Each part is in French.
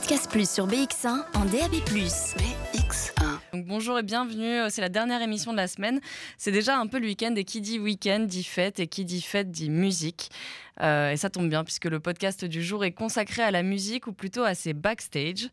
Podcast Plus sur BX1 en DAB+. BX1. Donc bonjour et bienvenue, euh, c'est la dernière émission de la semaine. C'est déjà un peu le week-end et qui dit week-end dit fête et qui dit fête dit musique. Euh, et ça tombe bien puisque le podcast du jour est consacré à la musique ou plutôt à ses backstage.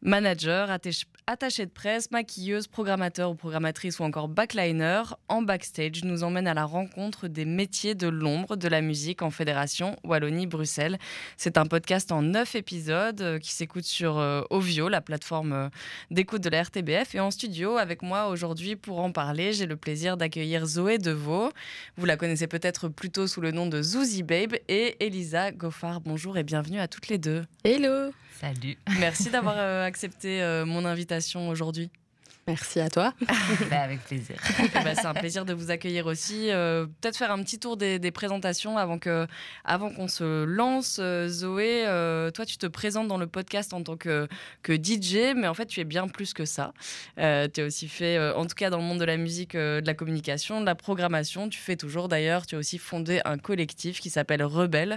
Manager, attaché- attaché de presse, maquilleuse, programmateur ou programmatrice ou encore backliner, en backstage nous emmène à la rencontre des métiers de l'ombre de la musique en fédération Wallonie-Bruxelles. C'est un podcast en neuf épisodes euh, qui s'écoute sur euh, Ovio, la plateforme euh, d'écoute de la RTBF. Et en studio, avec moi aujourd'hui pour en parler, j'ai le plaisir d'accueillir Zoé Deveau. Vous la connaissez peut-être plutôt sous le nom de Zouzi Babe et Elisa Goffard. Bonjour et bienvenue à toutes les deux. Hello Salut. Merci d'avoir euh, accepté euh, mon invitation aujourd'hui. Merci à toi. Bah, avec plaisir. Ben, c'est un plaisir de vous accueillir aussi. Euh, Peut-être faire un petit tour des, des présentations avant avant qu'on se lance. Euh, Zoé, euh, toi, tu te présentes dans le podcast en tant que, que DJ, mais en fait, tu es bien plus que ça. Euh, tu as aussi fait, en tout cas dans le monde de la musique, de la communication, de la programmation. Tu fais toujours d'ailleurs. Tu as aussi fondé un collectif qui s'appelle Rebelle.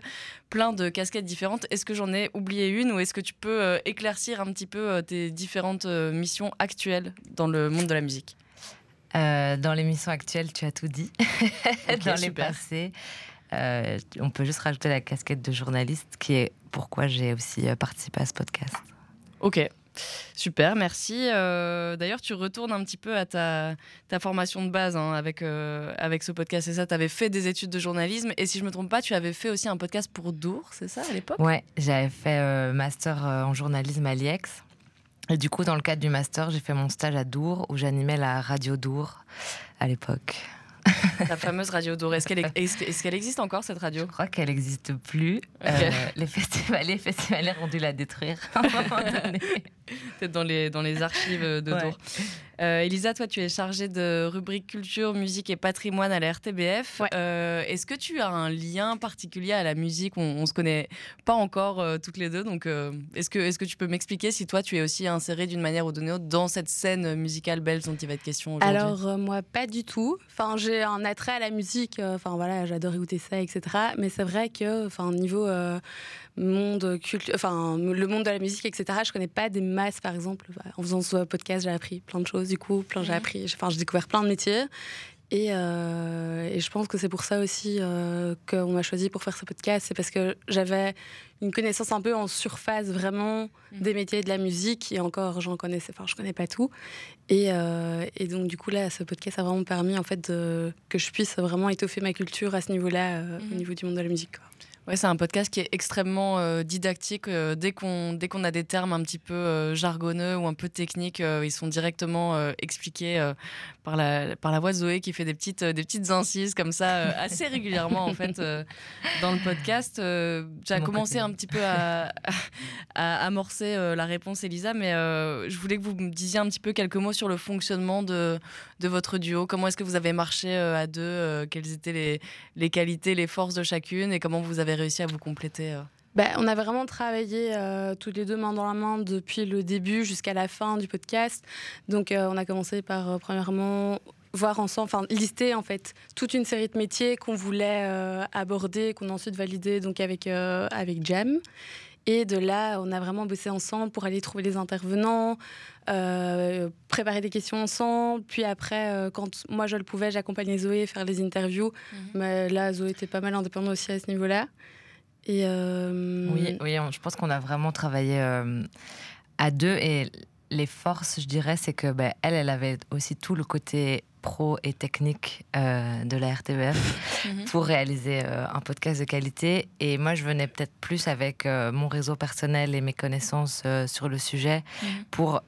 Plein de casquettes différentes. Est-ce que j'en ai oublié une ou est-ce que tu peux éclaircir un petit peu tes différentes missions actuelles dans le monde de la musique Euh, dans l'émission actuelle, tu as tout dit. Dans les super. passés, euh, on peut juste rajouter la casquette de journaliste, qui est pourquoi j'ai aussi euh, participé à ce podcast. Ok, super, merci. Euh, D'ailleurs, tu retournes un petit peu à ta, ta formation de base hein, avec, euh, avec ce podcast. C'est ça, tu avais fait des études de journalisme et si je me trompe pas, tu avais fait aussi un podcast pour Dour, c'est ça à l'époque? Ouais, j'avais fait euh, master en journalisme à l'IEX. Et du coup, dans le cadre du master, j'ai fait mon stage à Dour, où j'animais la radio Dour à l'époque. La fameuse radio Dour. Est-ce qu'elle est- existe encore cette radio? Je crois qu'elle n'existe plus. Ok. Euh, les festivaliers, festivalières ont dû la détruire. Peut-être dans les, dans les archives de Ouais. Dour. Euh, Elisa, toi, tu es chargée de rubrique culture, musique et patrimoine à la RTBF. Ouais. Euh, Est-ce que tu as un lien particulier à la musique? On, on se connaît pas encore euh, toutes les deux, donc est-ce que, est que tu peux m'expliquer si toi, tu es aussi insérée d'une manière ou d'une autre dans cette scène musicale belge dont il va être question aujourd'hui? Alors moi pas du tout. Enfin j'ai un attrait à la musique. Enfin voilà j'adore écouter ça etc. Mais c'est vrai que enfin niveau monde enfin le monde de la musique etc. Je connais pas des masses par exemple. Bah, En faisant ce podcast j'ai appris plein de choses du coup. Plein j'ai appris. Enfin j'ai découvert plein de métiers. Et, euh, et je pense que c'est pour ça aussi euh, qu'on m'a choisi pour faire ce podcast. C'est parce que j'avais une connaissance un peu en surface vraiment Mhm. des métiers de la musique. Et encore, j'en connaissais, enfin, je connais pas tout. Et, euh, et donc, du coup, là, ce podcast a vraiment permis en fait de- que je puisse vraiment étoffer ma culture à ce niveau-là, au niveau du monde de la musique. quoi. Ouais, c'est un podcast qui est extrêmement euh, didactique. euh, dès qu'on dès qu'on a des termes un petit peu euh, jargonneux ou un peu techniques, ils sont directement expliqués par la par la voix de Zoé qui fait des petites des petites incises comme ça assez régulièrement en fait dans le podcast. Tu as commencé un petit peu à, à amorcer la réponse, Elisa, mais je voulais que vous me disiez un petit peu quelques mots sur le fonctionnement de de votre duo. Comment est-ce que vous avez marché à deux Quelles étaient les les qualités, les forces de chacune et comment vous avez réussi à vous compléter euh Bah, on a vraiment travaillé euh, tous les deux main dans la main depuis le début jusqu'à la fin du podcast. Donc, euh, on a commencé par, premièrement, voir ensemble, enfin, lister en fait toute une série de métiers qu'on voulait aborder, qu'on a ensuite validé donc avec, avec Jam. Et de là, on a vraiment bossé ensemble pour aller trouver les intervenants, euh, préparer des questions ensemble. Puis après, euh, quand moi je le pouvais, j'accompagnais Zoé faire les interviews. Mais là, Zoé était pas mal indépendante aussi à ce niveau-là. Et euh, Oui, oui on- je pense qu'on a vraiment travaillé à deux et les forces, je dirais, c'est que ben, elle, elle avait aussi tout le côté pro et technique euh, de la RTBF Mhm. pour réaliser euh, un podcast de qualité. Et moi, je venais peut-être plus avec euh, mon réseau personnel et mes connaissances sur le sujet Mhm. pour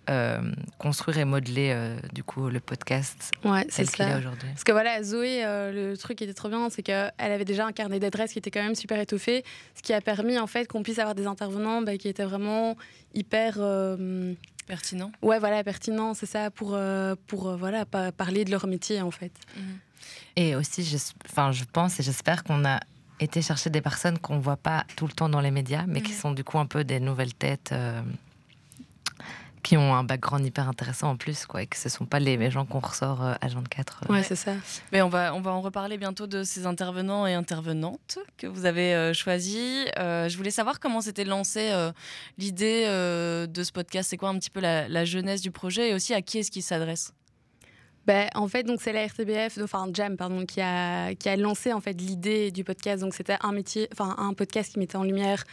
construire et modeler du coup le podcast ouais, tel qu'il est aujourd'hui. Parce que voilà, Zoé, le truc qui était trop bien, c'est qu'elle avait déjà un carnet d'adresses qui était quand même super étoffé, ce qui a permis en fait qu'on puisse avoir des intervenants bah, qui étaient vraiment hyper, Pertinent. ouais voilà, pertinents, c'est ça, pour euh, pour euh, voilà pa- parler de leur métier en fait. Et aussi, je, enfin, je pense et j'espère qu'on a été chercher des personnes qu'on voit pas tout le temps dans les médias, mais qui Mhm. sont du coup un peu des nouvelles têtes euh, qui ont un background hyper intéressant en plus, quoi, et que ce sont pas les, gens qu'on ressort euh, à 24. Ouais, c'est ça. Mais on va, on va en reparler bientôt de ces intervenants et intervenantes que vous avez euh, choisis. Euh, je voulais savoir comment s'était lancée l'idée de ce podcast. C'est quoi un petit peu la jeunesse du projet et aussi à qui est-ce qu'il s'adresse? Ben, en fait, donc c'est la RTBF, enfin Jam, pardon, qui a, qui a lancé en fait l'idée du podcast. Donc c'était un métier, enfin un podcast qui mettait en lumière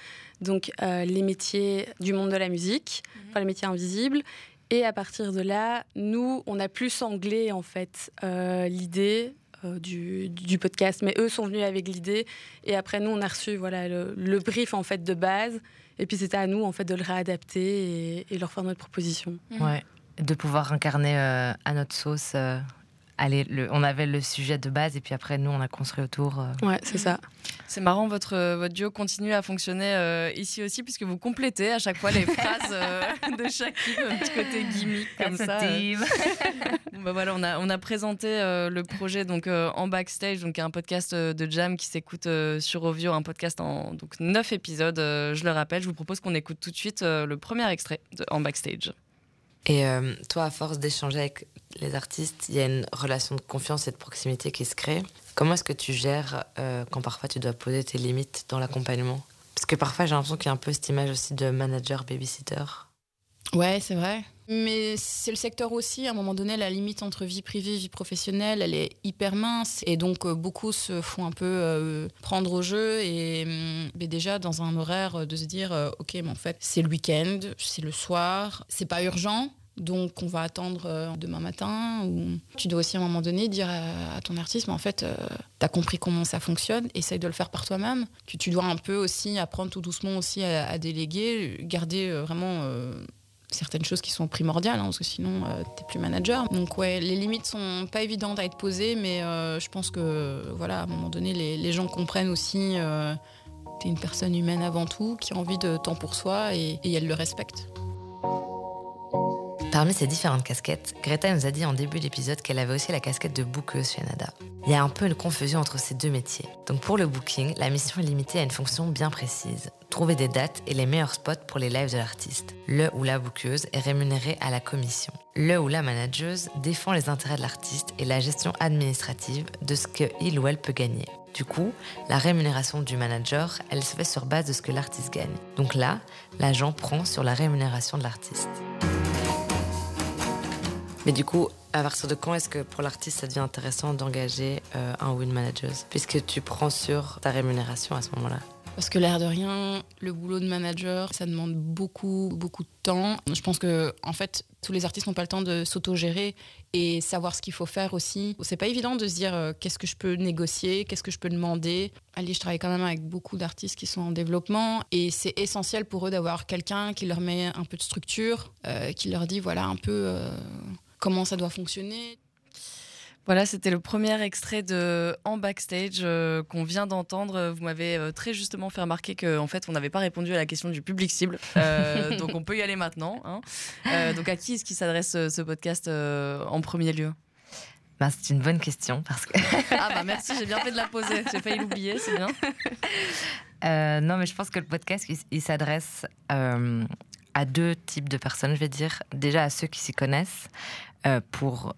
donc euh, les métiers du monde de la musique, mhm. enfin les métiers invisibles. Et à partir de là, nous, on a plus sanglé en fait euh, l'idée euh, du, du, podcast. Mais eux sont venus avec l'idée et après nous, on a reçu voilà le, brief en fait de base. Et puis c'était à nous en fait de le réadapter et, leur faire notre proposition. Ouais de pouvoir incarner euh, à notre sauce. Euh, allez, le, on avait le sujet de base et puis après, nous, on a construit autour. Euh. Ouais, c'est ça. C'est marrant, votre, votre duo continue à fonctionner ici aussi, puisque vous complétez à chaque fois les phrases de chacune, un petit côté gimmick comme ça. bah voilà, on, a, on a présenté le projet donc, en backstage, donc un podcast de Jam qui s'écoute sur Ovio, un podcast en donc, 9 épisodes. je le rappelle, je vous propose qu'on écoute tout de suite le premier extrait de, en backstage. Et euh, toi, à force d'échanger avec les artistes, il y a une relation de confiance et de proximité qui se crée. Comment est-ce que tu gères euh, quand parfois tu dois poser tes limites dans l'accompagnement? Parce que parfois j'ai l'impression qu'il y a un peu cette image aussi de manager babysitter. Ouais, c'est vrai. Mais c'est le secteur aussi, à un moment donné, la limite entre vie privée et vie professionnelle, elle est hyper mince. Et donc, euh, beaucoup se font un peu prendre au jeu. Et hum, déjà, dans un horaire, de se dire, OK, mais en fait, c'est le week-end, c'est le soir, c'est pas urgent. Donc on va attendre euh, demain matin. Ou tu dois aussi à un moment donné dire à, ton artiste, mais en fait, euh, tu as compris comment ça fonctionne, essaye de le faire par toi-même. Que tu dois un peu aussi apprendre tout doucement aussi à, déléguer, garder euh, vraiment certaines choses qui sont primordiales, hein, parce que sinon tu n'es plus manager. Donc ouais, les limites sont pas évidentes à être posées, mais je pense que voilà, à un moment donné, les, gens comprennent aussi. tu es une personne humaine avant tout, qui a envie de temps pour soi et, et elle le respecte. Parmi ces différentes casquettes, Greta nous a dit en début d'épisode qu'elle avait aussi la casquette de bookeuse chez. Il y a un peu une confusion entre ces deux métiers. Donc pour le booking, la mission est limitée à une fonction bien précise. Trouver des dates et les meilleurs spots pour les lives de l'artiste. Le ou la bookeuse est rémunéré à la commission. Le ou la manageuse défend les intérêts de l'artiste et la gestion administrative de ce qu'il ou elle peut gagner. Du coup, la rémunération du manager, elle se fait sur base de ce que l'artiste gagne. Donc là, l'agent prend sur la rémunération de l'artiste. Mais du coup, à partir de quand est-ce que pour l'artiste ça devient intéressant d'engager euh, un ou une manageuse? Puisque tu prends sur ta rémunération à ce moment-là. Parce que l'air de rien, le boulot de manager, ça demande beaucoup, beaucoup de temps. Je pense que, en fait, tous les artistes n'ont pas le temps de s'auto-gérer et savoir ce qu'il faut faire aussi. C'est pas évident de se dire euh, qu'est-ce que je peux négocier, qu'est-ce que je peux demander. Allez, je travaille quand même avec beaucoup d'artistes qui sont en développement et c'est essentiel pour eux d'avoir quelqu'un qui leur met un peu de structure, euh, qui leur dit voilà un peu comment ça doit fonctionner. Voilà, c'était le premier extrait de En Backstage euh, qu'on vient d'entendre. Vous m'avez euh, très justement fait remarquer qu'en en fait, on n'avait pas répondu à la question du public cible. Euh, donc, on peut y aller maintenant. Hein. donc, à qui est-ce qui s'adresse ce podcast en premier lieu? Bah, c'est une bonne question parce que. ah bah merci, j'ai bien fait de la poser. J'ai failli l'oublier, c'est bien. non, mais je pense que le podcast, il s'adresse à deux types de personnes, je vais dire. Déjà à ceux qui s'y connaissent euh, pour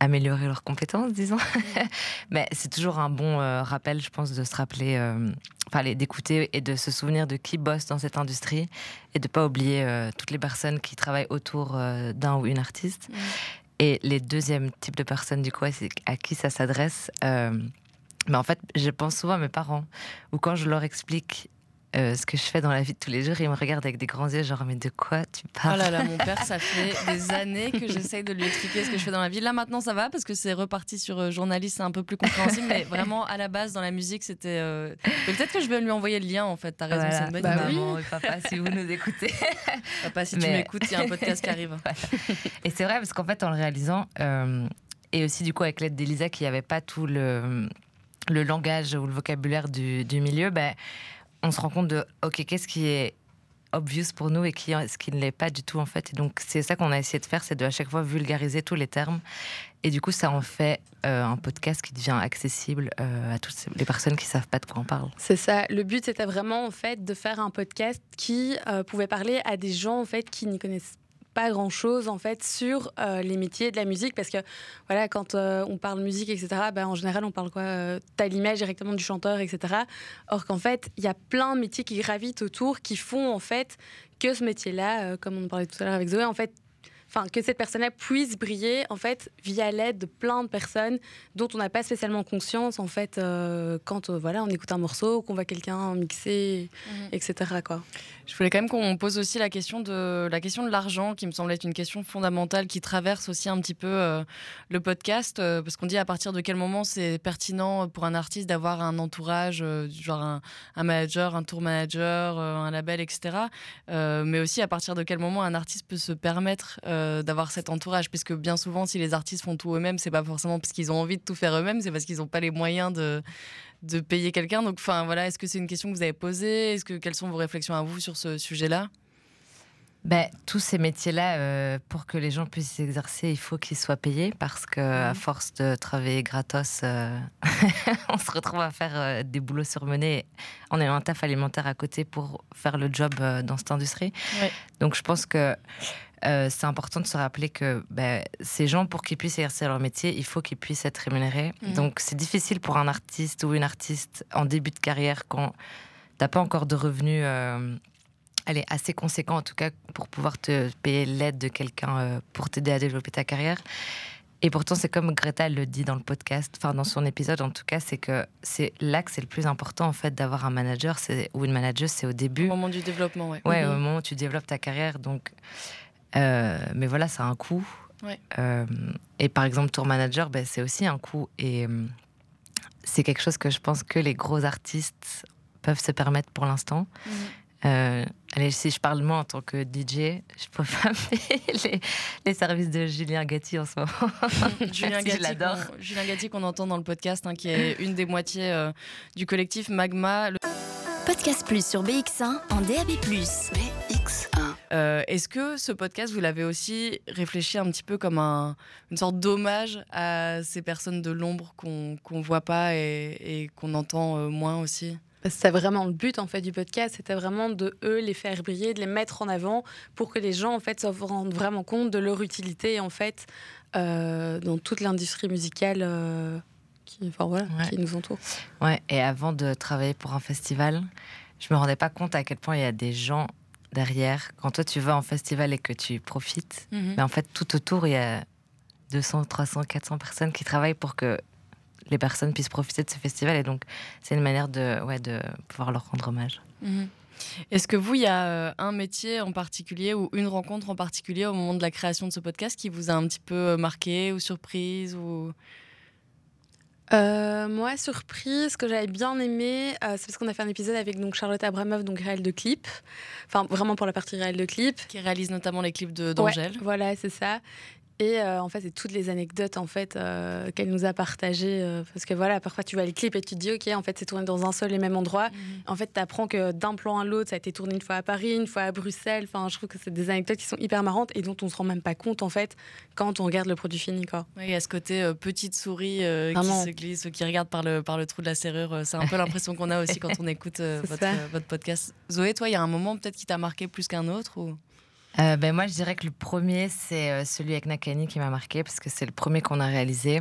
améliorer leurs compétences, disons. Mais c'est toujours un bon euh, rappel, je pense, de se rappeler, euh, d'écouter et de se souvenir de qui bosse dans cette industrie et de pas oublier toutes les personnes qui travaillent autour d'un ou une artiste. Et les deuxièmes types de personnes, du coup, c'est à qui ça s'adresse. mais en fait, je pense souvent à mes parents, ou quand je leur explique euh, ce que je fais dans la vie de tous les jours. Il me regarde avec des grands yeux, genre, mais de quoi tu parles Oh là là, mon père, ça fait des années que j'essaye de lui expliquer ce que je fais dans la vie. Là, maintenant, ça va parce que c'est reparti sur euh, journaliste, c'est un peu plus compréhensible. mais vraiment, à la base, dans la musique, c'était. Euh, peut-être que je vais lui envoyer le lien, en fait. T'as raison, c'est une bonne bah Maman et papa, si vous nous écoutez. papa, si tu m'écoutes, il y a un podcast qui arrive. Et c'est vrai, parce qu'en fait, en le réalisant, et aussi, du coup, avec l'aide d'Elisa, qui n'avait pas tout le le langage ou le vocabulaire du, du milieu, ben, on se rend compte de, ok, qu'est-ce qui est obvious pour nous et qui, ce qui ne l'est pas du tout en fait. Et donc c'est ça qu'on a essayé de faire, c'est de à chaque fois vulgariser tous les termes. Et du coup, ça en fait euh, un podcast qui devient accessible euh, à toutes les personnes qui savent pas de quoi on parle. C'est ça. Le but, c'était vraiment en fait de faire un podcast qui euh, pouvait parler à des gens en fait qui n'y connaissent pas grand chose en fait sur euh, les métiers de la musique. Parce que voilà quand euh, on parle musique etc ben, en général on parle quoi euh, t'as l'image directement du chanteur etc or qu'en fait il y a plein de métiers qui gravitent autour qui font en fait que ce métier là comme on parlait tout à l'heure avec Zoé en fait enfin que cette personne-là puisse briller en fait via l'aide de plein de personnes dont on n'a pas spécialement conscience en fait euh, quand euh, voilà on écoute un morceau qu'on voit quelqu'un mixer Mhm. etc quoi Je voulais quand même qu'on pose aussi la question de la question de l'argent, qui me semble être une question fondamentale qui traverse aussi un petit peu euh, le podcast, euh, parce qu'on dit à partir de quel moment c'est pertinent pour un artiste d'avoir un entourage, euh, du genre un, un manager, un tour manager, euh, un label, etc. Euh, mais aussi à partir de quel moment un artiste peut se permettre euh, d'avoir cet entourage, puisque bien souvent, si les artistes font tout eux-mêmes, c'est pas forcément parce qu'ils ont envie de tout faire eux-mêmes, c'est parce qu'ils n'ont pas les moyens de de payer quelqu'un. Donc, enfin, voilà, est-ce que c'est une question que vous avez posée? Est-ce que quelles sont vos réflexions à vous sur ce sujet-là? Ben, tous ces métiers-là, euh, pour que les gens puissent s'exercer, il faut qu'ils soient payés parce que à Mhm. force de travailler gratos, euh, on se retrouve à faire euh, des boulots surmenés en ayant un taf alimentaire à côté pour faire le job euh, dans cette industrie. Donc je pense que euh, c'est important de se rappeler que ben, ces gens, pour qu'ils puissent exercer leur métier, il faut qu'ils puissent être rémunérés. Mhm. Donc c'est difficile pour un artiste ou une artiste en début de carrière quand t'as pas encore de revenus. euh, allez, assez conséquent en tout cas pour pouvoir te payer l'aide de quelqu'un euh, pour t'aider à développer ta carrière. Et pourtant, c'est comme Greta le dit dans le podcast, enfin dans son épisode en tout cas, c'est que c'est là que c'est le plus important en fait d'avoir un manager ou une manageuse, c'est au début. Au moment du développement, ouais. Ouais, Mhm. au moment où tu développes ta carrière. Donc, euh, mais voilà, ça a un coût. Ouais. Euh, et par exemple, tour manager, ben, c'est aussi un coût. Et euh, c'est quelque chose que je pense que les gros artistes peuvent se permettre pour l'instant. Mhm. Euh, allez, si je parle moi en tant que DJ, je peux pas payer les, les services de Julien Gatti en ce moment. Julien Si, Gatti, l'adore. Julien Gatti qu'on entend dans le podcast, hein, qui est une des moitiés euh, du collectif Magma. Le- Podcast Plus sur BX1 en DAB+. Mais X1. Euh, Est-ce que ce podcast, vous l'avez aussi réfléchi un petit peu comme un- une sorte d'hommage à ces personnes de l'ombre qu'on qu'on voit pas et, et qu'on entend euh, moins aussi? C'était vraiment le but en fait du podcast. C'était vraiment de eux les faire briller de les mettre en avant pour que les gens en fait se rendent vraiment compte de leur utilité en fait euh, dans toute l'industrie musicale euh, qui enfin voilà Ouais. qui nous entoure. Ouais, et avant de travailler pour un festival, je me rendais pas compte à quel point il y a des gens derrière. Quand toi tu vas en festival et que tu profites, Mhm. mais en fait tout autour il y a 200, 300, 400 personnes qui travaillent pour que les personnes puissent profiter de ce festival. Et donc c'est une manière de, ouais, de pouvoir leur rendre hommage. Mhm. Est-ce que vous, il y a euh, un métier en particulier ou une rencontre en particulier au moment de la création de ce podcast qui vous a un petit peu euh, marqué ou surprise ou... Euh, moi, surprise, ce que j'avais bien aimé, euh, c'est parce qu'on a fait un épisode avec donc Charlotte Abramov, donc réel de clip. Enfin, vraiment pour la partie réelle de clip. qui réalise notamment les clips d'Angèle Ouais, voilà, c'est ça. Et euh, en fait, c'est toutes les anecdotes en fait euh, qu'elle nous a partagées. euh, parce que voilà, parfois tu vois les clips et tu te dis, ok, en fait, c'est tourné dans un seul et même endroit. En fait, tu apprends que d'un plan à l'autre, ça a été tourné une fois à Paris, une fois à Bruxelles. Enfin, je trouve que c'est des anecdotes qui sont hyper marrantes et dont on se rend même pas compte en fait quand on regarde le produit fini. Quoi. Oui, il y a ce côté petite souris qui se glisse, qui regarde par le, par le trou de la serrure. C'est un peu l'impression qu'on a aussi quand on écoute votre, votre podcast. Zoé, toi, il y a un moment peut-être qui t'a marqué plus qu'un autre ou... Euh, ben moi je dirais que le premier c'est euh, celui avec Nakani qui m'a marqué parce que c'est le premier qu'on a réalisé.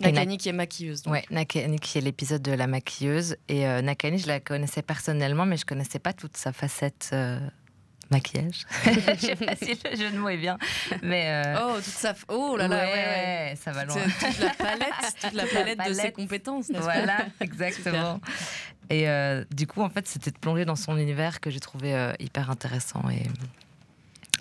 Nakani qui est maquilleuse. Ouais, Nakani qui est l'épisode de la maquilleuse. Et euh, Nakani, je la connaissais personnellement, mais je connaissais pas toute sa facette euh, maquillage. je sais pas si le jeu de mots est bien, mais. euh, Oh, toute sa... oh là là, ouais, ouais. ça va Toute, loin. toute la palette, toute la Toute la palette, de ses compétences. Voilà, exactement. Et du coup, en fait, c'était de plonger dans son univers que j'ai trouvé hyper intéressant. Et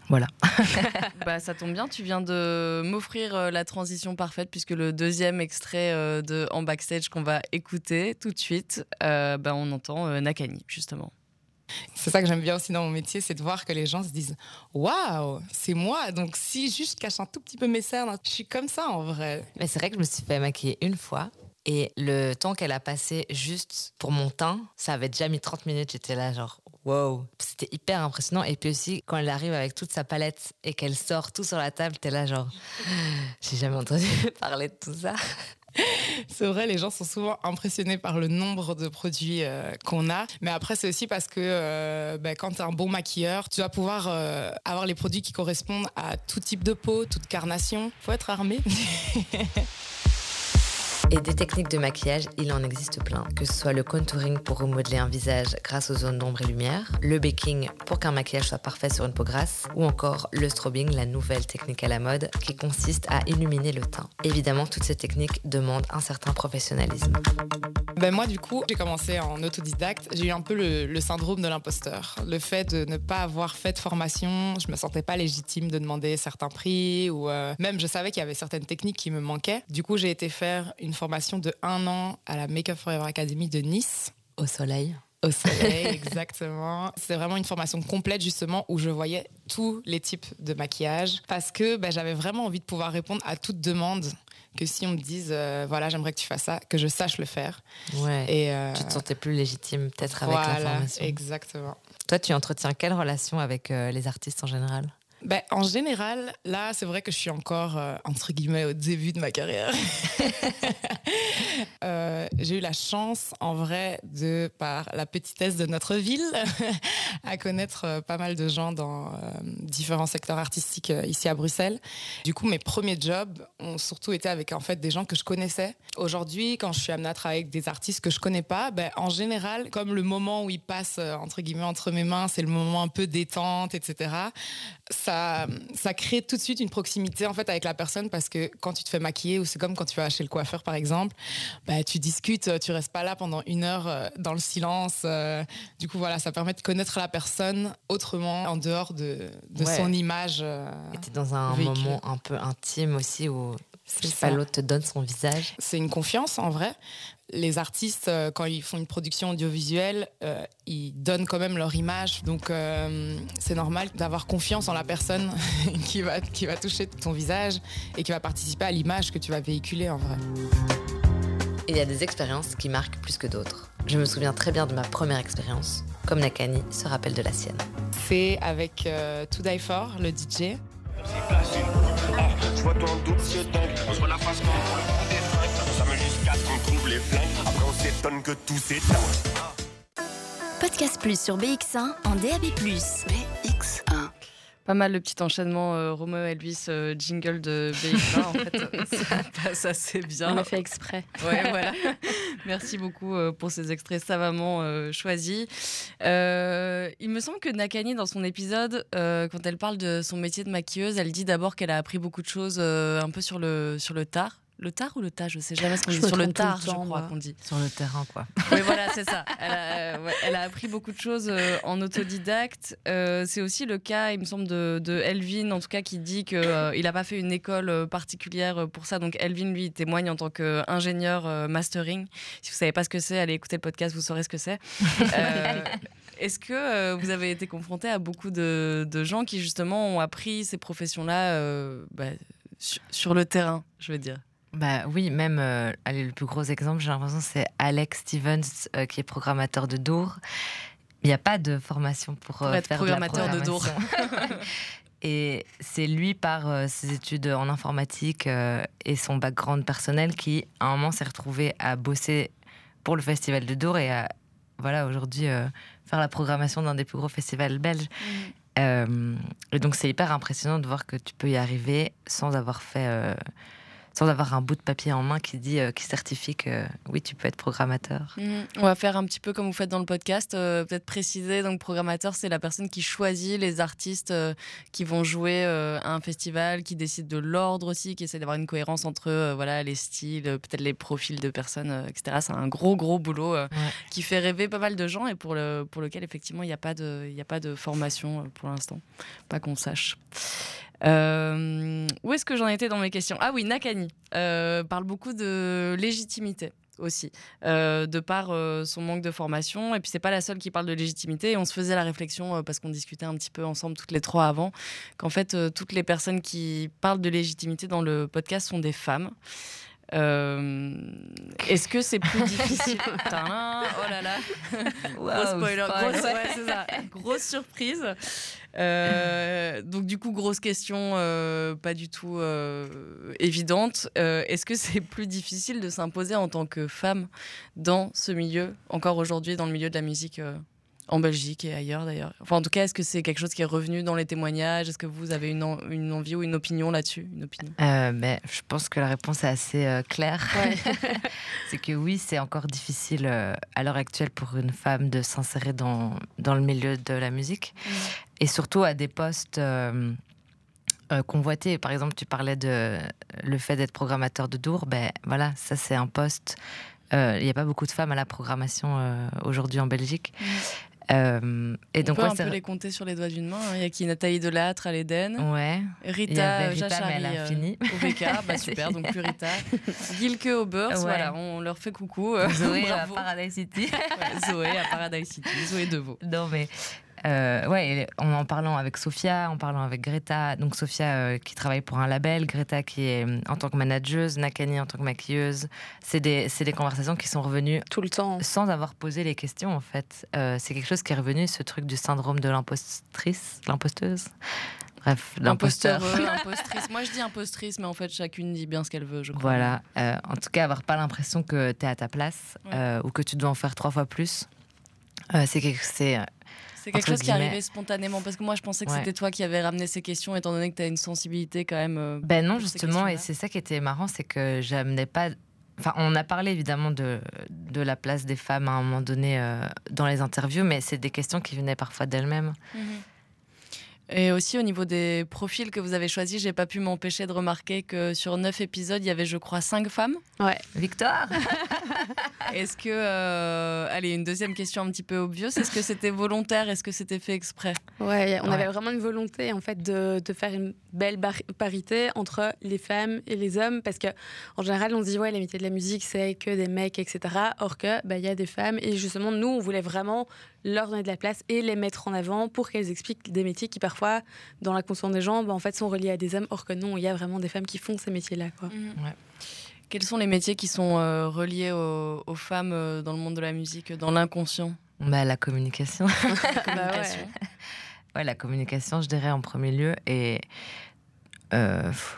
voilà. Bah, ça tombe bien, tu viens de m'offrir euh, la transition parfaite puisque le deuxième extrait euh, de En Backstage qu'on va écouter tout de suite, euh, bah, on entend euh, Nakani justement. C'est ça que j'aime bien aussi dans mon métier, c'est de voir que les gens se disent Waouh, c'est moi. Donc, si juste je cache un tout petit peu mes cernes, je suis comme ça en vrai. Mais c'est vrai que je me suis fait maquiller une fois. Et le temps qu'elle a passé juste pour mon teint, ça avait déjà mis 30 minutes. J'étais là, genre, wow. C'était hyper impressionnant. Et puis aussi, quand elle arrive avec toute sa palette et qu'elle sort tout sur la table, t'es là, genre, j'ai jamais entendu parler de tout ça. c'est vrai, les gens sont souvent impressionnés par le nombre de produits euh, qu'on a. Mais après, c'est aussi parce que euh, ben, quand tu es un bon maquilleur, tu vas pouvoir euh, avoir les produits qui correspondent à tout type de peau, toute carnation. faut être armé. Et des techniques de maquillage, il en existe plein. Que ce soit le contouring pour remodeler un visage grâce aux zones d'ombre et lumière, le baking pour qu'un maquillage soit parfait sur une peau grasse, ou encore le strobing, la nouvelle technique à la mode qui consiste à illuminer le teint. Évidemment, toutes ces techniques demandent un certain professionnalisme. Ben moi, du coup, j'ai commencé en autodidacte. J'ai eu un peu le, syndrome de l'imposteur. Le fait de ne pas avoir fait de formation, je me sentais pas légitime de demander certains prix ou euh, même je savais qu'il y avait certaines techniques qui me manquaient. Du coup, j'ai été faire une formation de un an à la Make Up Forever Academy de Nice. Au soleil. Au soleil, exactement. C'est vraiment une formation complète justement où je voyais tous les types de maquillage parce que ben, j'avais vraiment envie de pouvoir répondre à toute demande. Que si on me dise, euh, voilà, j'aimerais que tu fasses ça, que je sache le faire. Ouais. Et euh, Tu te sentais plus légitime peut-être avec la voilà, formation. exactement. Toi, tu entretiens quelle relation avec euh, les artistes en général? Ben, en général, là, c'est vrai que je suis encore, euh, entre guillemets, au début de ma carrière. Euh, j'ai eu la chance, en vrai, de, par la petitesse de notre ville, à connaître euh, pas mal de gens dans euh, différents secteurs artistiques ici à Bruxelles. Du coup, mes premiers jobs ont surtout été avec, en fait, des gens que je connaissais. Aujourd'hui, quand je suis amenée à travailler avec des artistes que je connais pas, ben, en général, comme le moment où ils passent, entre guillemets, entre mes mains, c'est le moment un peu détente, etc., ça, ça crée tout de suite une proximité en fait avec la personne parce que quand tu te fais maquiller ou c'est comme quand tu vas chez le coiffeur par exemple, bah, tu discutes, tu restes pas là pendant une heure euh, dans le silence. euh, du coup voilà, ça permet de connaître la personne autrement en dehors de, de Ouais. son image. euh, Et t'es dans un véhicule. moment un peu intime aussi où C'est pas, ça. l'autre te donne son visage. C'est une confiance en vrai. Les artistes, euh, quand ils font une production audiovisuelle, euh, ils donnent quand même leur image. Donc euh, c'est normal d'avoir confiance en la personne qui, va, qui va toucher ton visage et qui va participer à l'image que tu vas véhiculer en vrai. Il y a des expériences qui marquent plus que d'autres. Je me souviens très bien de ma première expérience, comme Nakani se rappelle de la sienne. C'est avec To Die For, le DJ. Je vois ton doute se dingue. On se voit la face comme pour le coup des flingues. Ça me jusqu'à ce qu'on trouve les flingues. Après, on s'étonne que tout s'éteint. Podcast Plus sur BX1 en DAB+. BX1. Pas mal le petit enchaînement euh, Romeo Elvis euh, jingle de BX1 en fait ça passe assez On bien. l'a fait exprès. Ouais, voilà. Merci beaucoup euh, pour ces extraits savamment euh, choisis. Euh, il me semble que Nakani, dans son épisode, euh, quand elle parle de son métier de maquilleuse, elle dit d'abord qu'elle a appris beaucoup de choses euh, un peu sur le, sur le tard. Le tard ou le tas Je sais jamais ce qu'on Je dit. Sur le tard, je crois qu'on dit. Sur le terrain, quoi. Oui, voilà, c'est ça. Elle a, euh, ouais, elle a appris beaucoup de choses euh, en autodidacte. Euh, c'est aussi le cas, il me semble, de, de Elvin, en tout cas, qui dit qu'il n'a pas fait une école particulière pour ça. Donc, Elvin, lui, témoigne en tant qu'ingénieur euh, mastering. Si vous savez pas ce que c'est, allez écouter le podcast, vous saurez ce que c'est. Euh, Est-ce que euh, vous avez été confronté à beaucoup de, de gens qui, justement, ont appris ces professions-là euh, bah, sur, sur le terrain, je veux dire? Bah oui, même euh, allez, le plus gros exemple, j'ai l'impression, c'est Alex Stevens, euh, qui est programmateur de Dour. Il n'y a pas de formation pour, Pour euh, être faire programmateur de, de la Dour. Et c'est lui, par euh, ses études en informatique et son background personnel, qui, à un moment, s'est retrouvé à bosser pour le festival de Dour et à, voilà, aujourd'hui, faire la programmation d'un des plus gros festivals belges. Euh, et donc, c'est hyper impressionnant de voir que tu peux y arriver sans avoir fait. Sans avoir un bout de papier en main qui dit, euh, qui certifie que oui, tu peux être programmateur. Mhm. On va faire un petit peu comme vous faites dans le podcast, euh, peut-être préciser. Donc, programmateur, c'est la personne qui choisit les artistes euh, qui vont jouer à un festival, qui décide de l'ordre aussi, qui essaie d'avoir une cohérence entre voilà les styles, peut-être les profils de personnes, etc. C'est un gros gros boulot Ouais. qui fait rêver pas mal de gens et pour le pour lequel effectivement il n'y a pas de il a pas de formation pour l'instant, pas qu'on sache. Euh, où est-ce que j'en étais dans mes questions? Ah oui, Nakani euh, parle beaucoup de légitimité aussi, euh, de par euh, son manque de formation. Et puis c'est pas la seule qui parle de légitimité. Et on se faisait la réflexion euh, parce qu'on discutait un petit peu ensemble toutes les trois avant, qu'en fait toutes les personnes qui parlent de légitimité dans le podcast sont des femmes. Est-ce que c'est plus difficile Oh là là Gros spoiler, grosse, ouais, c'est ça. Grosse surprise. Euh, donc du coup, grosse question, euh, pas du tout euh, évidente. Est-ce que c'est plus difficile de s'imposer en tant que femme dans ce milieu, encore aujourd'hui dans le milieu de la musique en Belgique et ailleurs d'ailleurs? Enfin, en tout cas, est-ce que c'est quelque chose qui est revenu dans les témoignages? Est-ce que vous avez une, en- une envie ou une opinion là-dessus? Une opinion? Euh, ben, je pense que la réponse est assez euh, claire. c'est que oui, c'est encore difficile euh, à l'heure actuelle pour une femme de s'insérer dans, dans le milieu de la musique. Et surtout à des postes euh, euh, convoités. Par exemple, tu parlais de le fait d'être programmateur de Dour. Ben, voilà, ça c'est un poste. euh, Il n'y a pas beaucoup de femmes à la programmation aujourd'hui en Belgique. Euh, et On donc, peut ouais, un c'est- peu les compter sur les doigts d'une main. hein. Il y a qui Nathalie Delattre à l'Éden, ouais. Rita, Rita, Jachari, euh, au VK, bah super, donc plus Rita. Gilke au Ouais. voilà, on leur fait coucou. Zoé à. Paradise City. Ouais, Zoé à Paradise City, Zoé Deveau. Non, mais euh, ouais, en en parlant avec Sophia, en parlant avec Greta, donc Sophia euh, qui travaille pour un label, Greta qui est euh, en tant que manageuse, Nakani en tant que maquilleuse, c'est des, c'est des conversations qui sont revenues Tout le temps. sans avoir posé les questions en fait. Euh, c'est quelque chose qui est revenu, ce truc du syndrome de l'impostrice, l'imposteuse? Bref, l'imposteur. Imposteur, impostrice. Moi je dis impostrice, mais en fait chacune dit bien ce qu'elle veut, je crois. Voilà. Euh, en tout cas, avoir pas l'impression que tu es à ta place Ouais. euh, ou que tu dois en faire trois fois plus. Euh, c'est quelque c'est C'est quelque chose qui guillemets. arrivait spontanément parce que moi je pensais que Ouais. c'était toi qui avais ramené ces questions étant donné que tu as une sensibilité quand même. euh, Ben non, justement, et c'est ça qui était marrant, c'est que j'amenais pas. Enfin, on a parlé évidemment de, de la place des femmes à un moment donné euh, dans les interviews, mais c'est des questions qui venaient parfois d'elles-mêmes. Et aussi au niveau des profils que vous avez choisis, j'ai pas pu m'empêcher de remarquer que sur neuf épisodes, il y avait je crois cinq femmes. Ouais. Victoire Est-ce que, euh, allez, une deuxième question un petit peu obvious, est-ce que c'était volontaire, est-ce que c'était fait exprès? Ouais, on Ouais. avait vraiment une volonté en fait de, de faire une belle parité entre les femmes et les hommes parce que en général on se dit ouais les métiers de la musique c'est que des mecs etc. Or que bah, il y a des femmes et justement nous on voulait vraiment leur donner de la place et les mettre en avant pour qu'elles expliquent des métiers qui parfois dans la conscience des gens bah, en fait sont reliés à des hommes. Or que non il y a vraiment des femmes qui font ces métiers là quoi. Quels sont les métiers qui sont euh, reliés aux, aux femmes euh, dans le monde de la musique, dans l'inconscient? Bah, La communication. communication ouais, la communication, je dirais en premier lieu. Et. euh, pff,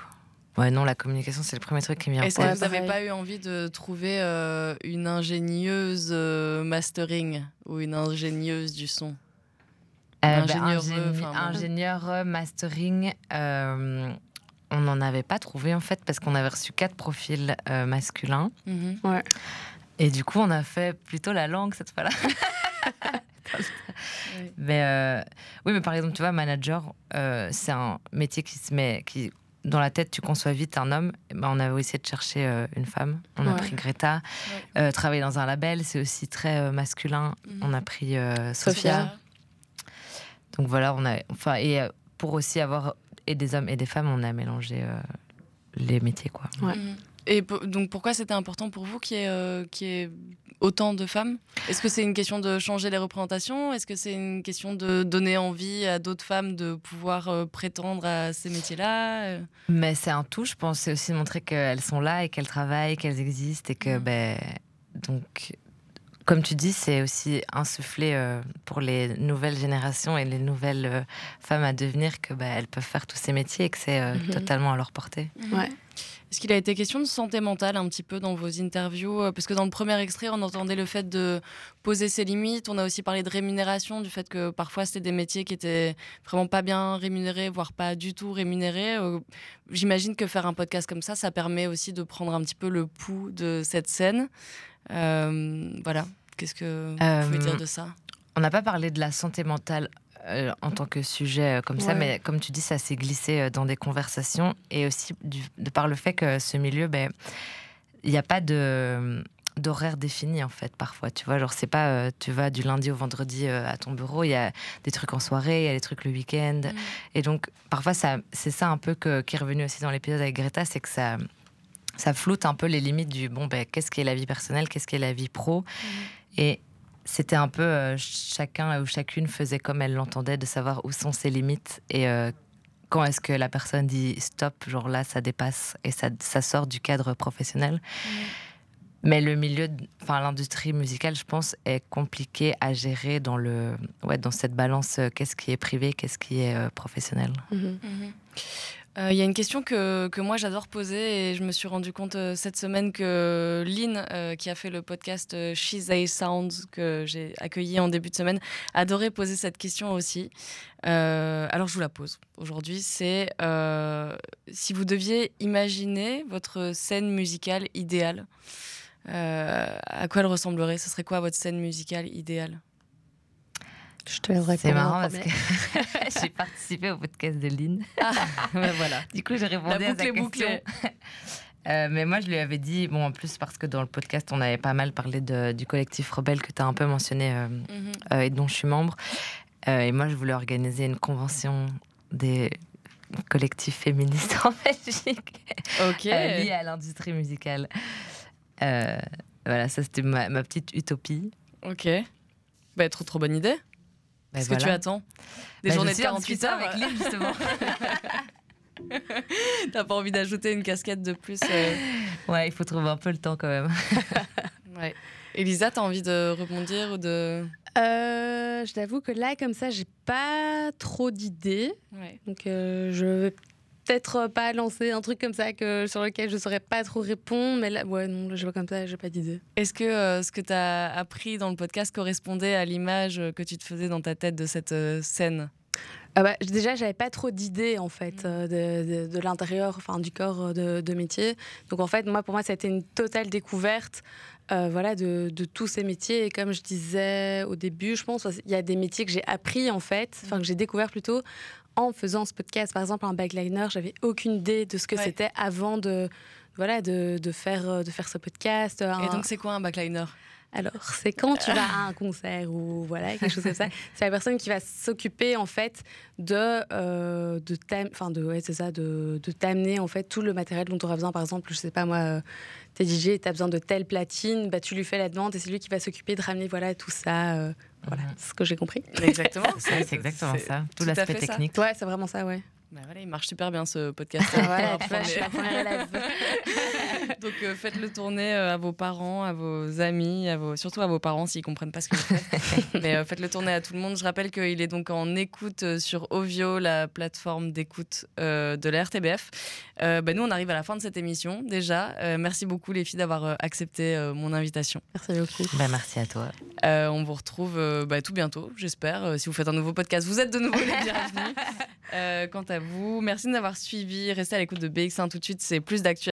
ouais, non, la communication, c'est le premier truc qui me vient. Est-ce que vous n'avez pas eu envie de trouver euh, une ingénieuse euh, mastering ou une ingénieuse du son? Euh, ben, Ingénieur, ingénie- enfin, bon. ingénieur, euh, mastering, euh, on n'en avait pas trouvé en fait parce qu'on avait reçu quatre profils euh, masculins Mhm. et du coup on a fait plutôt la langue cette fois-là. Oui. Mais euh, oui, mais par exemple, tu vois, manager, euh, c'est un métier qui se met, qui dans la tête, tu conçois vite un homme. Eh ben, on avait essayé de chercher euh, une femme. On a pris Greta. Ouais. Euh, travailler dans un label, c'est aussi très euh, masculin. Mhm. On a pris euh, Sophia. Donc voilà, on a, enfin, et euh, pour aussi avoir et des hommes et des femmes, on a mélangé euh, les métiers, quoi. Ouais. Mhm. Et donc pourquoi c'était important pour vous qu'il y, ait, euh, y ait autant de femmes? Est-ce que c'est une question de changer les représentations? Est-ce que c'est une question de donner envie à d'autres femmes de pouvoir euh, prétendre à ces métiers-là? Mais c'est un tout, je pense. C'est aussi de montrer qu'elles sont là et qu'elles travaillent, qu'elles existent et que, Mhm. ben, donc, comme tu dis, c'est aussi insuffler euh, pour les nouvelles générations et les nouvelles euh, femmes à devenir que, ben, elles peuvent faire tous ces métiers et que c'est euh, Mhm. totalement à leur portée. Ouais. Est-ce qu'il a été question de santé mentale un petit peu dans vos interviews euh, Parce que dans le premier extrait, on entendait le fait de poser ses limites. On a aussi parlé de rémunération, du fait que parfois c'était des métiers qui étaient vraiment pas bien rémunérés, voire pas du tout rémunérés. J'imagine que faire un podcast comme ça, ça permet aussi de prendre un petit peu le pouls de cette scène. Euh, voilà. Qu'est-ce que vous pouvez Euh, dire de ça On n'a pas parlé de la santé mentale euh, en tant que sujet euh, comme ça, mais comme tu dis, ça s'est glissé euh, dans des conversations et aussi du- de par le fait que ce milieu, ben, il n'y a pas de d'horaire défini en fait parfois tu vois genre c'est pas euh, tu vas du lundi au vendredi euh, à ton bureau il y a des trucs en soirée il y a des trucs le week-end Mm. et donc parfois ça c'est ça un peu que, qui est revenu aussi dans l'épisode avec Greta c'est que ça ça floute un peu les limites du bon ben qu'est-ce qui est la vie personnelle qu'est-ce qui est la vie pro? Et c'était un peu euh, chacun ou chacune faisait comme elle l'entendait, de savoir où sont ses limites et euh, quand est-ce que la personne dit stop, genre là ça dépasse et ça, ça sort du cadre professionnel. Mais le milieu, enfin l'industrie musicale, je pense, est compliquée à gérer dans le, ouais, dans cette balance. euh, Qu'est-ce qui est privé, qu'est-ce qui est euh, professionnel. Euh, Il y a une question que, moi j'adore poser et je me suis rendu compte euh, cette semaine que Lynn, euh, qui a fait le podcast euh, She's a Sound que j'ai accueilli en début de semaine, adorait poser cette question aussi. Euh, alors je vous la pose aujourd'hui. C'est euh, si vous deviez imaginer votre scène musicale idéale, euh, à quoi elle ressemblerait? Ce serait quoi votre scène musicale idéale? Je te C'est marrant parce que j'ai participé au podcast de Lynn. Ouais, Voilà. Du coup, j'ai répondu La à sa question. Euh, mais moi, je lui avais dit, bon, en plus, parce que dans le podcast, on avait pas mal parlé de- du collectif Rebelle que tu as un peu mentionné euh, Mhm. euh, et dont je suis membre. Euh, et moi, je voulais organiser une convention des collectifs féministes en Belgique Ok. euh, liée à l'industrie musicale. Voilà, ça, c'était ma, ma petite utopie. Ok. Bah, trop trop bonne idée. Ben Qu'est-ce que tu attends Des Bah, je journées de suis en 48 discutant heures avec Lynn, justement. T'as pas envie d'ajouter une casquette de plus euh, ouais, il faut trouver un peu le temps quand même. Ouais. Elisa, t'as envie de rebondir ou de. Euh, je t'avoue que là, comme ça, j'ai pas trop d'idées. Ouais. Donc, euh, je vais peut-être pas lancer un truc comme ça que, sur lequel je saurais pas trop répondre. Mais là, ouais, non, je vois comme ça, j'ai pas d'idée. Est-ce que euh, ce que t'as appris dans le podcast correspondait à l'image que tu te faisais dans ta tête de cette euh, scène? Ah bah, déjà, j'avais pas trop d'idées en fait Mm. euh, de, de- de l'intérieur, enfin du corps euh, de, de métier. Donc en fait, moi, pour moi, ça a été une totale découverte, euh, voilà, de, de tous ces métiers. Et comme je disais au début, je pense, il y a des métiers que j'ai appris en fait, enfin que j'ai découvert plutôt en faisant ce podcast. Par exemple, un backliner, j'avais aucune idée de ce que Ouais. c'était avant de, voilà, de, de faire euh, de faire ce podcast. Et Un- donc, c'est quoi un backliner? Alors, c'est quand tu vas à un concert ou voilà, quelque chose comme ça. C'est la personne qui va s'occuper en fait de euh, de enfin de ouais, c'est ça de, de t'amener en fait tout le matériel dont tu auras besoin par exemple, je sais pas moi euh, t'es DJ, tu as besoin de telle platine, bah tu lui fais la demande et c'est lui qui va s'occuper de ramener voilà tout ça euh, voilà, Mhm. c'est ce que j'ai compris. Exactement. C'est c'est exactement ça, tout l'aspect fait ça. technique. Ouais, c'est vraiment ça, ouais. Bah voilà, il marche super bien ce podcast. Ah, élève. Donc euh, faites-le tourner euh, à vos parents, à vos amis, à vos... surtout à vos parents s'ils comprennent pas ce que vous faites. Mais euh, faites-le tourner à tout le monde. Je rappelle qu'il est donc en écoute sur Ovio, la plateforme d'écoute euh, de la RTBF. Euh, bah, nous, on arrive à la fin de cette émission déjà. Euh, merci beaucoup les filles d'avoir euh, accepté euh, mon invitation. Merci beaucoup. Bah, merci à toi. Euh, on vous retrouve euh, bah, tout bientôt, j'espère. Euh, si vous faites un nouveau podcast, vous êtes de nouveau les bienvenus. Euh, quant à vous, merci de nous avoir suivis. Restez à l'écoute de BX1 tout de suite, c'est plus d'actu